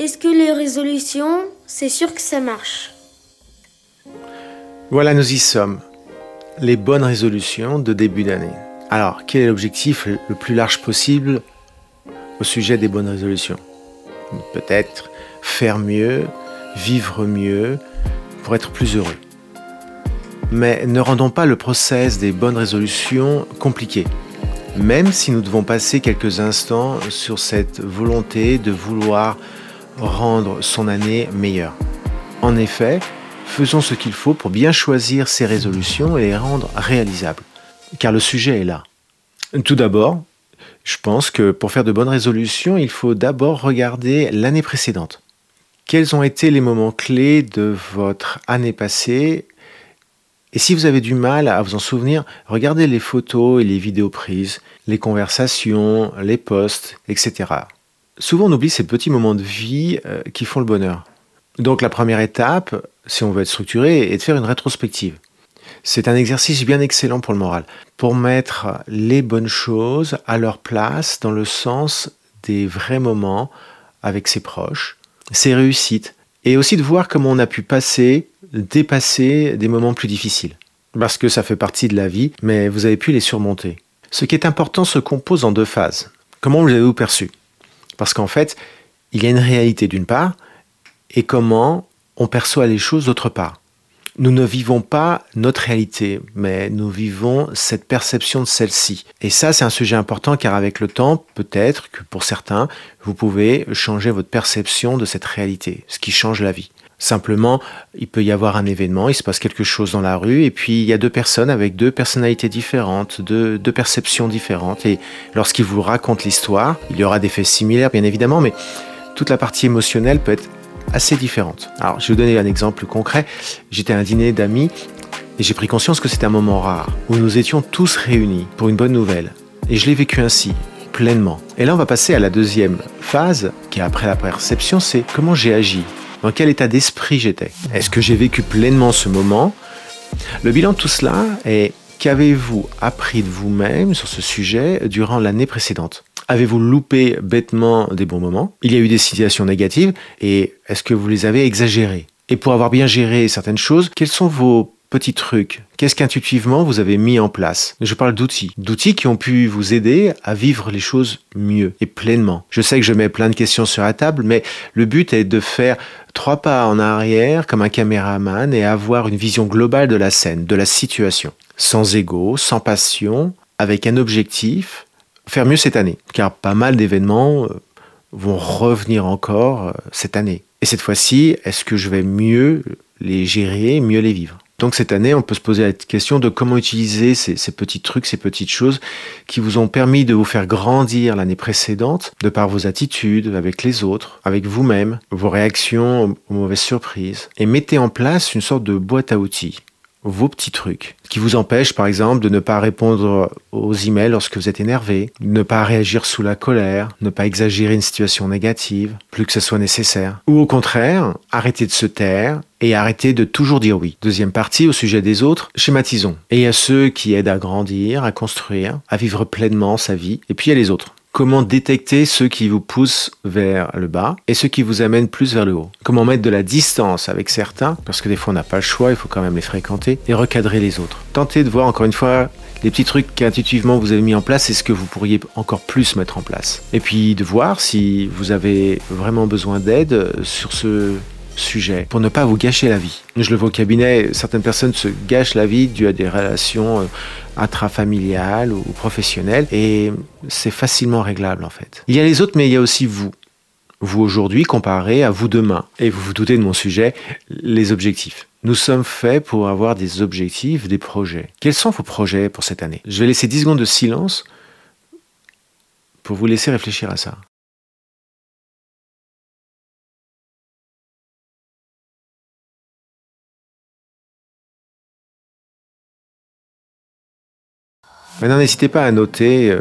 est-ce que les résolutions, c'est sûr que ça marche Voilà, nous y sommes. Les bonnes résolutions de début d'année. Alors, quel est l'objectif le plus large possible au sujet des bonnes résolutions? Peut-être faire mieux, vivre mieux, pour être plus heureux. Mais ne rendons pas le process des bonnes résolutions compliqué, même si nous devons passer quelques instants sur cette volonté de vouloir rendre son année meilleure. En effet, faisons ce qu'il faut pour bien choisir ces résolutions et les rendre réalisables, car le sujet est là. Tout d'abord, je pense que pour faire de bonnes résolutions, il faut d'abord regarder l'année précédente. Quels ont été les moments clés de votre année passée? Et si vous avez du mal à vous en souvenir, regardez les photos et les vidéos prises, les conversations, les posts, etc. Souvent on oublie ces petits moments de vie euh, qui font le bonheur. Donc la première étape, si on veut être structuré, est de faire une rétrospective. C'est un exercice bien excellent pour le moral, pour mettre les bonnes choses à leur place dans le sens des vrais moments avec ses proches, ses réussites, et aussi de voir comment on a pu passer, dépasser des moments plus difficiles. Parce que ça fait partie de la vie, mais vous avez pu les surmonter. Ce qui est important se compose en deux phases. Comment vous avez-vous perçu? Parce qu'en fait, il y a une réalité d'une part, et comment on perçoit les choses d'autre part nous ne vivons pas notre réalité, mais nous vivons cette perception de celle-ci. Et ça, c'est un sujet important car avec le temps, peut-être que pour certains, vous pouvez changer votre perception de cette réalité, ce qui change la vie. Simplement, il peut y avoir un événement, il se passe quelque chose dans la rue, et puis il y a deux personnes avec deux personnalités différentes, deux, perceptions différentes. Et lorsqu'ils vous racontent l'histoire, il y aura des faits similaires, bien évidemment, mais toute la partie émotionnelle peut être assez différentes. Alors, je vais vous donner un exemple concret. J'étais à un dîner d'amis et j'ai pris conscience que c'était un moment rare où nous étions tous réunis pour une bonne nouvelle. Et je l'ai vécu ainsi, pleinement. Et là, on va passer à la deuxième phase, qui est après la perception, c'est comment j'ai agi, dans quel état d'esprit j'étais? Est-ce que j'ai vécu pleinement ce moment? Le bilan de tout cela est qu'avez-vous appris de vous-même sur ce sujet durant l'année précédente? Avez-vous loupé bêtement des bons moments? Il y a eu des situations négatives et est-ce que vous les avez exagérées? Et pour avoir bien géré certaines choses, quels sont vos petits trucs Qu'est-ce qu'intuitivement vous avez mis en place? Je parle d'outils. D'outils qui ont pu vous aider à vivre les choses mieux et pleinement. Je sais que je mets plein de questions sur la table, mais le but est de faire trois pas en arrière comme un caméraman et avoir une vision globale de la scène, de la situation. Sans ego, sans passion, avec un objectif faire mieux cette année, car pas mal d'événements euh, vont revenir encore euh, cette année. Et cette fois-ci, est-ce que je vais mieux les gérer, mieux les vivre? Donc cette année, on peut se poser la question de comment utiliser ces, petits trucs, ces petites choses qui vous ont permis de vous faire grandir l'année précédente, de par vos attitudes avec les autres, avec vous-même, vos réactions aux mauvaises surprises, et mettez en place une sorte de boîte à outils vos petits trucs qui vous empêchent par exemple de ne pas répondre aux emails lorsque vous êtes énervé, ne pas réagir sous la colère, ne pas exagérer une situation négative, plus que ce soit nécessaire. Ou au contraire, arrêter de se taire et arrêter de toujours dire oui. Deuxième partie, au sujet des autres, schématisons. Et il y a ceux qui aident à grandir, à construire, à vivre pleinement sa vie, et puis il y a les autres. Comment détecter ceux qui vous poussent vers le bas et ceux qui vous amènent plus vers le haut Comment mettre de la distance avec certains, parce que des fois on n'a pas le choix, il faut quand même les fréquenter, et recadrer les autres. Tentez de voir encore une fois les petits trucs qu'intuitivement vous avez mis en place et ce que vous pourriez encore plus mettre en place. Et puis de voir si vous avez vraiment besoin d'aide sur ce sujet pour ne pas vous gâcher la vie. Je le vois au cabinet, certaines personnes se gâchent la vie dû à des relations euh, intrafamiliales ou professionnelles et c'est facilement réglable en fait. Il y a les autres mais il y a aussi vous. Vous aujourd'hui comparé à vous demain. Et vous vous doutez de mon sujet, les objectifs. Nous sommes faits pour avoir des objectifs, des projets. Quels sont vos projets pour cette année? Je vais laisser 10 secondes de silence pour vous laisser réfléchir à ça. Maintenant, n'hésitez pas à noter euh,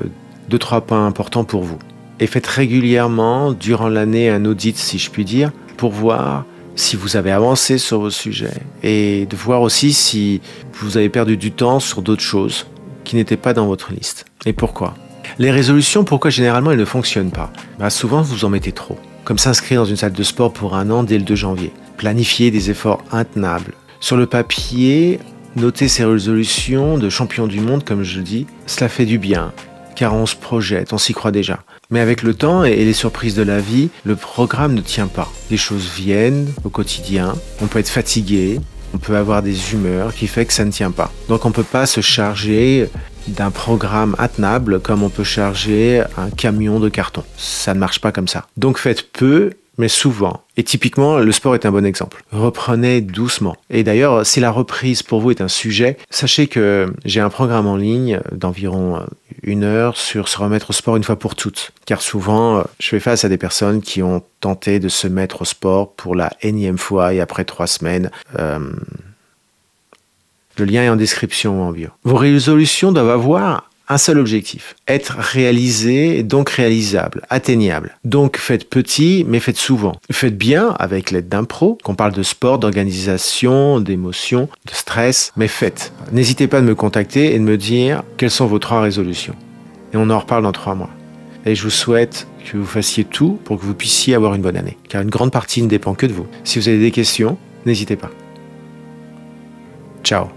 deux, trois points importants pour vous. Et faites régulièrement, durant l'année, un audit, si je puis dire, pour voir si vous avez avancé sur vos sujets et de voir aussi si vous avez perdu du temps sur d'autres choses qui n'étaient pas dans votre liste. Et pourquoi? Les résolutions, pourquoi généralement elles ne fonctionnent pas? Bah, Souvent, vous en mettez trop comme s'inscrire dans une salle de sport pour un an dès le 2 janvier. Planifier des efforts intenables. Sur le papier, noter ses résolutions de champion du monde, comme je dis, cela fait du bien, car on se projette, on s'y croit déjà. Mais avec le temps et les surprises de la vie, le programme ne tient pas. Les choses viennent au quotidien, on peut être fatigué, on peut avoir des humeurs qui fait que ça ne tient pas. Donc on ne peut pas se charger d'un programme intenable comme on peut charger un camion de carton. Ça ne marche pas comme ça. Donc faites peu mais souvent. Et typiquement, le sport est un bon exemple. Reprenez doucement. Et d'ailleurs, si la reprise pour vous est un sujet, sachez que j'ai un programme en ligne d'environ une heure sur se remettre au sport une fois pour toutes. Car souvent, je fais face à des personnes qui ont tenté de se mettre au sport pour la énième fois et après trois semaines. Euh, le lien est en description en bio. Vos résolutions doivent avoir un seul objectif, être réalisé, donc réalisable, atteignable. Donc faites petit, mais faites souvent. Faites bien avec l'aide d'un pro, qu'on parle de sport, d'organisation, d'émotion, de stress, mais faites. N'hésitez pas à me contacter et de me dire quelles sont vos trois résolutions. Et on en reparle dans trois mois. Et je vous souhaite que vous fassiez tout pour que vous puissiez avoir une bonne année, car une grande partie ne dépend que de vous. Si vous avez des questions, n'hésitez pas. Ciao